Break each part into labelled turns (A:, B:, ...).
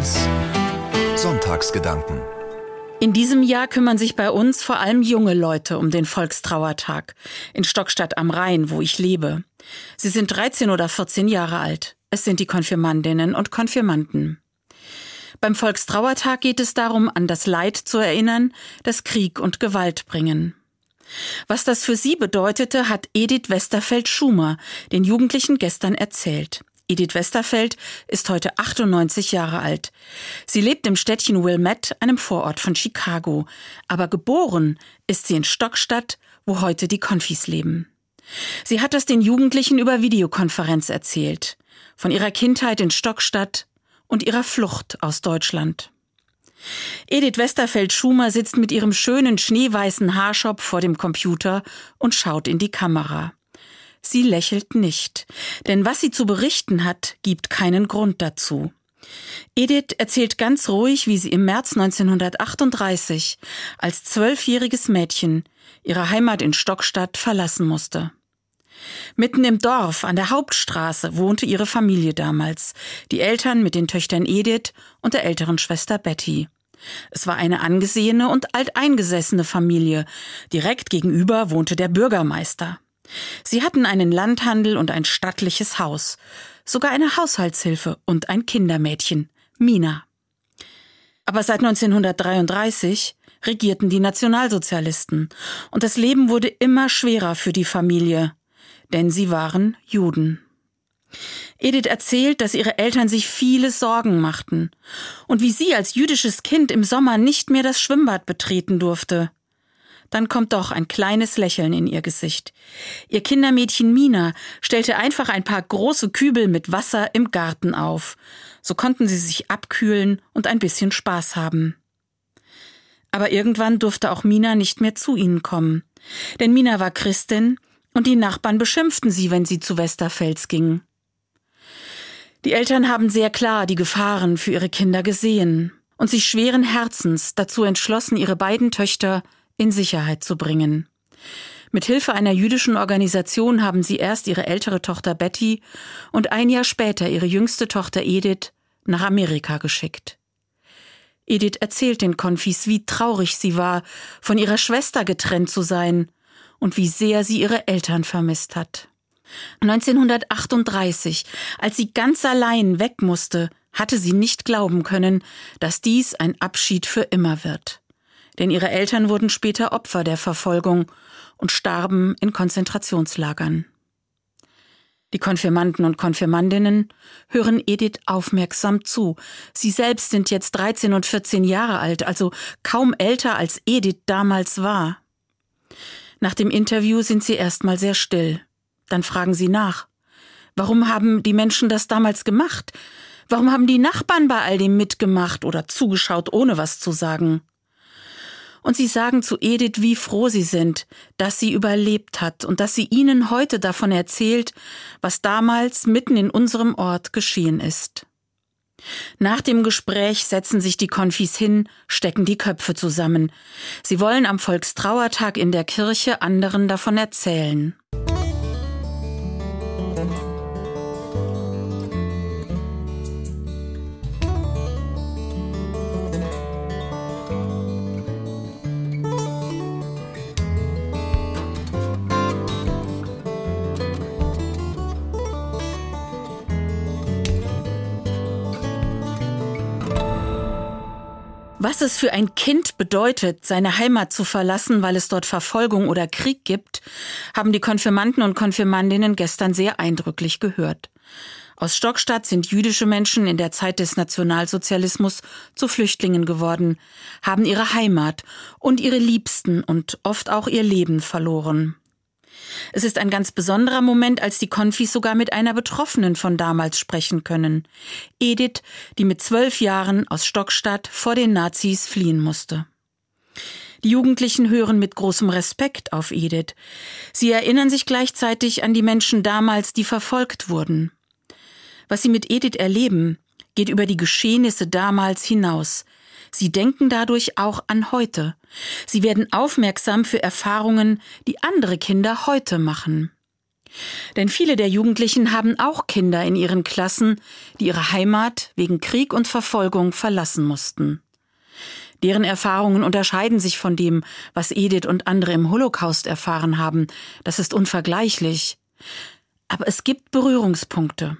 A: 1 Sonntagsgedanken
B: in diesem Jahr kümmern sich bei uns vor allem junge Leute um den Volkstrauertag in Stockstadt am Rhein, wo ich lebe. Sie sind 13 oder 14 Jahre alt. Es sind die Konfirmandinnen und Konfirmanden. Beim Volkstrauertag geht es darum, an das Leid zu erinnern, das Krieg und Gewalt bringen. Was das für sie bedeutete, hat Edith Westerfeld-Schumer den Jugendlichen gestern erzählt. Edith Westerfeld ist heute 98 Jahre alt. Sie lebt im Städtchen Wilmette, einem Vorort von Chicago. Aber geboren ist sie in Stockstadt, wo heute die Konfis leben. Sie hat das den Jugendlichen über Videokonferenz erzählt. Von ihrer Kindheit in Stockstadt und ihrer Flucht aus Deutschland. Edith Westerfeld-Schumer sitzt mit ihrem schönen schneeweißen Haarschopf vor dem Computer und schaut in die Kamera. Sie lächelt nicht, denn was sie zu berichten hat, gibt keinen Grund dazu. Edith erzählt ganz ruhig, wie sie im März 1938 als zwölfjähriges Mädchen ihre Heimat in Stockstadt verlassen musste. Mitten im Dorf an der Hauptstraße wohnte ihre Familie damals, die Eltern mit den Töchtern Edith und der älteren Schwester Betty. Es war eine angesehene und alteingesessene Familie. Direkt gegenüber wohnte der Bürgermeister. Sie hatten einen Landhandel und ein stattliches Haus, sogar eine Haushaltshilfe und ein Kindermädchen, Mina. Aber seit 1933 regierten die Nationalsozialisten und das Leben wurde immer schwerer für die Familie, denn sie waren Juden. Edith erzählt, dass ihre Eltern sich viele Sorgen machten und wie sie als jüdisches Kind im Sommer nicht mehr das Schwimmbad betreten durfte. Dann kommt doch ein kleines Lächeln in ihr Gesicht. Ihr Kindermädchen Mina stellte einfach ein paar große Kübel mit Wasser im Garten auf. So konnten sie sich abkühlen und ein bisschen Spaß haben. Aber irgendwann durfte auch Mina nicht mehr zu ihnen kommen. Denn Mina war Christin und die Nachbarn beschimpften sie, wenn sie zu Westerfels gingen. Die Eltern haben sehr klar die Gefahren für ihre Kinder gesehen und sich schweren Herzens dazu entschlossen, ihre beiden Töchter in Sicherheit zu bringen. Mit Hilfe einer jüdischen Organisation haben sie erst ihre ältere Tochter Betty und ein Jahr später ihre jüngste Tochter Edith nach Amerika geschickt. Edith erzählt den Konfis, wie traurig sie war, von ihrer Schwester getrennt zu sein und wie sehr sie ihre Eltern vermisst hat. 1938, als sie ganz allein weg musste, hatte sie nicht glauben können, dass dies ein Abschied für immer wird denn ihre Eltern wurden später Opfer der Verfolgung und starben in Konzentrationslagern. Die Konfirmanden und Konfirmandinnen hören Edith aufmerksam zu. Sie selbst sind jetzt 13 und 14 Jahre alt, also kaum älter als Edith damals war. Nach dem Interview sind sie erstmal sehr still. Dann fragen sie nach. Warum haben die Menschen das damals gemacht? Warum haben die Nachbarn bei all dem mitgemacht oder zugeschaut, ohne was zu sagen? Und sie sagen zu Edith, wie froh sie sind, dass sie überlebt hat und dass sie ihnen heute davon erzählt, was damals mitten in unserem Ort geschehen ist. Nach dem Gespräch setzen sich die Konfis hin, stecken die Köpfe zusammen. Sie wollen am Volkstrauertag in der Kirche anderen davon erzählen. Was es für ein Kind bedeutet, seine Heimat zu verlassen, weil es dort Verfolgung oder Krieg gibt, haben die Konfirmanden und Konfirmandinnen gestern sehr eindrücklich gehört. Aus Stockstadt sind jüdische Menschen in der Zeit des Nationalsozialismus zu Flüchtlingen geworden, haben ihre Heimat und ihre Liebsten und oft auch ihr Leben verloren. Es ist ein ganz besonderer Moment, als die Konfis sogar mit einer Betroffenen von damals sprechen können. Edith, die mit zwölf Jahren aus Stockstadt vor den Nazis fliehen musste. Die Jugendlichen hören mit großem Respekt auf Edith. Sie erinnern sich gleichzeitig an die Menschen damals, die verfolgt wurden. Was sie mit Edith erleben, geht über die Geschehnisse damals hinaus. Sie denken dadurch auch an heute. Sie werden aufmerksam für Erfahrungen, die andere Kinder heute machen. Denn viele der Jugendlichen haben auch Kinder in ihren Klassen, die ihre Heimat wegen Krieg und Verfolgung verlassen mussten. Deren Erfahrungen unterscheiden sich von dem, was Edith und andere im Holocaust erfahren haben. Das ist unvergleichlich. Aber es gibt Berührungspunkte.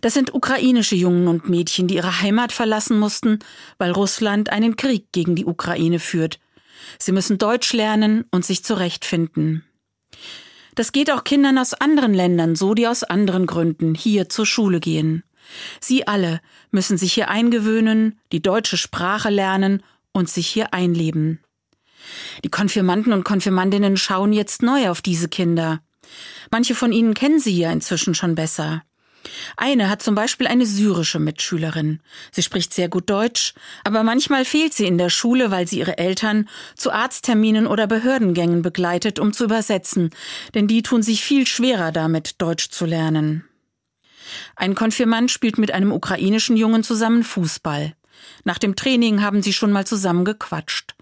B: Das sind ukrainische Jungen und Mädchen, die ihre Heimat verlassen mussten, weil Russland einen Krieg gegen die Ukraine führt. Sie müssen Deutsch lernen und sich zurechtfinden. Das geht auch Kindern aus anderen Ländern so, die aus anderen Gründen hier zur Schule gehen. Sie alle müssen sich hier eingewöhnen, die deutsche Sprache lernen und sich hier einleben. Die Konfirmanden und Konfirmandinnen schauen jetzt neu auf diese Kinder. Manche von ihnen kennen sie ja inzwischen schon besser. Eine hat zum Beispiel eine syrische Mitschülerin. Sie spricht sehr gut Deutsch, aber manchmal fehlt sie in der Schule, weil sie ihre Eltern zu Arztterminen oder Behördengängen begleitet, um zu übersetzen, denn die tun sich viel schwerer damit, Deutsch zu lernen. Ein Konfirmand spielt mit einem ukrainischen Jungen zusammen Fußball. Nach dem Training haben sie schon mal zusammen gequatscht.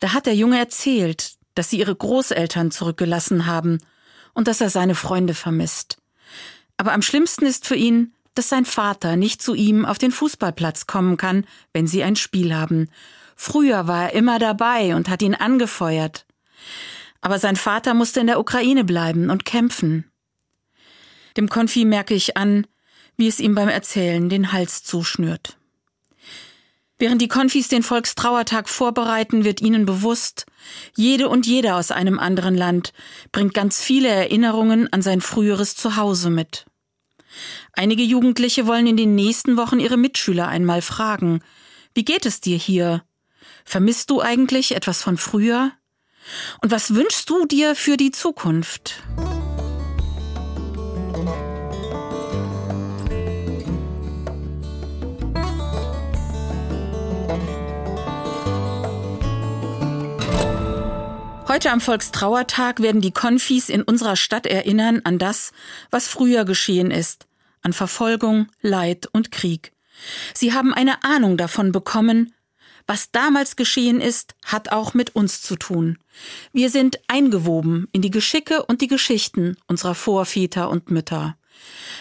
B: Da hat der Junge erzählt, dass sie ihre Großeltern zurückgelassen haben und dass er seine Freunde vermisst. Aber am schlimmsten ist für ihn, dass sein Vater nicht zu ihm auf den Fußballplatz kommen kann, wenn sie ein Spiel haben. Früher war er immer dabei und hat ihn angefeuert. Aber sein Vater musste in der Ukraine bleiben und kämpfen. Dem Konfi merke ich an, wie es ihm beim Erzählen den Hals zuschnürt. Während die Konfis den Volkstrauertag vorbereiten, wird ihnen bewusst, jede und jeder aus einem anderen Land bringt ganz viele Erinnerungen an sein früheres Zuhause mit. Einige Jugendliche wollen in den nächsten Wochen ihre Mitschüler einmal fragen, wie geht es dir hier? Vermisst du eigentlich etwas von früher? Und was wünschst du dir für die Zukunft? Heute am Volkstrauertag werden die Konfis in unserer Stadt erinnern an das, was früher geschehen ist, an Verfolgung, Leid und Krieg. Sie haben eine Ahnung davon bekommen, was damals geschehen ist, hat auch mit uns zu tun. Wir sind eingewoben in die Geschicke und die Geschichten unserer Vorväter und Mütter.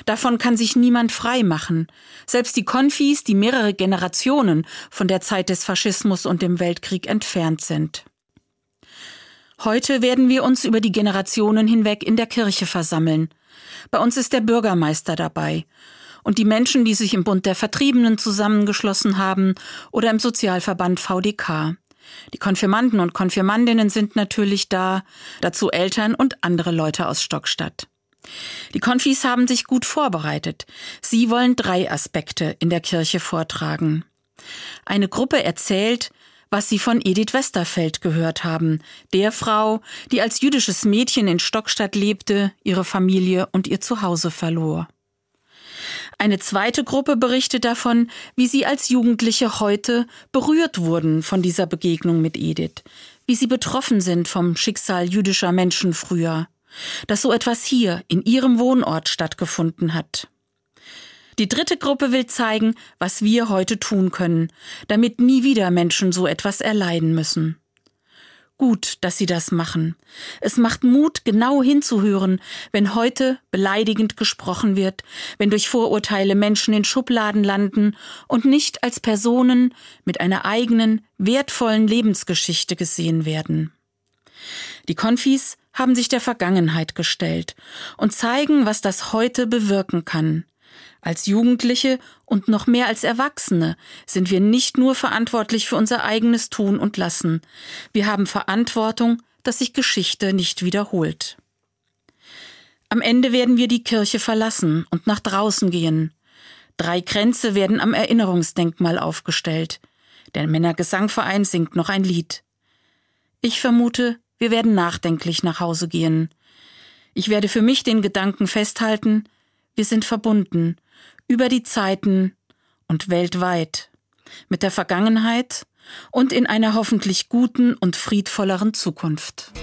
B: Davon kann sich niemand frei machen. Selbst die Konfis, die mehrere Generationen von der Zeit des Faschismus und dem Weltkrieg entfernt sind. Heute werden wir uns über die Generationen hinweg in der Kirche versammeln. Bei uns ist der Bürgermeister dabei und die Menschen, die sich im Bund der Vertriebenen zusammengeschlossen haben oder im Sozialverband VDK. Die Konfirmanden und Konfirmandinnen sind natürlich da, dazu Eltern und andere Leute aus Stockstadt. Die Konfis haben sich gut vorbereitet. Sie wollen drei Aspekte in der Kirche vortragen. Eine Gruppe erzählt, was sie von Edith Westerfeld gehört haben, der Frau, die als jüdisches Mädchen in Stockstadt lebte, ihre Familie und ihr Zuhause verlor. Eine zweite Gruppe berichtet davon, wie sie als Jugendliche heute berührt wurden von dieser Begegnung mit Edith, wie sie betroffen sind vom Schicksal jüdischer Menschen früher, dass so etwas hier in ihrem Wohnort stattgefunden hat. Die dritte Gruppe will zeigen, was wir heute tun können, damit nie wieder Menschen so etwas erleiden müssen. Gut, dass Sie das machen. Es macht Mut, genau hinzuhören, wenn heute beleidigend gesprochen wird, wenn durch Vorurteile Menschen in Schubladen landen und nicht als Personen mit einer eigenen, wertvollen Lebensgeschichte gesehen werden. Die Konfis haben sich der Vergangenheit gestellt und zeigen, was das heute bewirken kann. Als Jugendliche und noch mehr als Erwachsene sind wir nicht nur verantwortlich für unser eigenes Tun und Lassen, wir haben Verantwortung, dass sich Geschichte nicht wiederholt. Am Ende werden wir die Kirche verlassen und nach draußen gehen. Drei Kränze werden am Erinnerungsdenkmal aufgestellt. Der Männergesangverein singt noch ein Lied. Ich vermute, wir werden nachdenklich nach Hause gehen. Ich werde für mich den Gedanken festhalten, wir sind verbunden, über die Zeiten und weltweit, mit der Vergangenheit und in einer hoffentlich guten und friedvolleren Zukunft.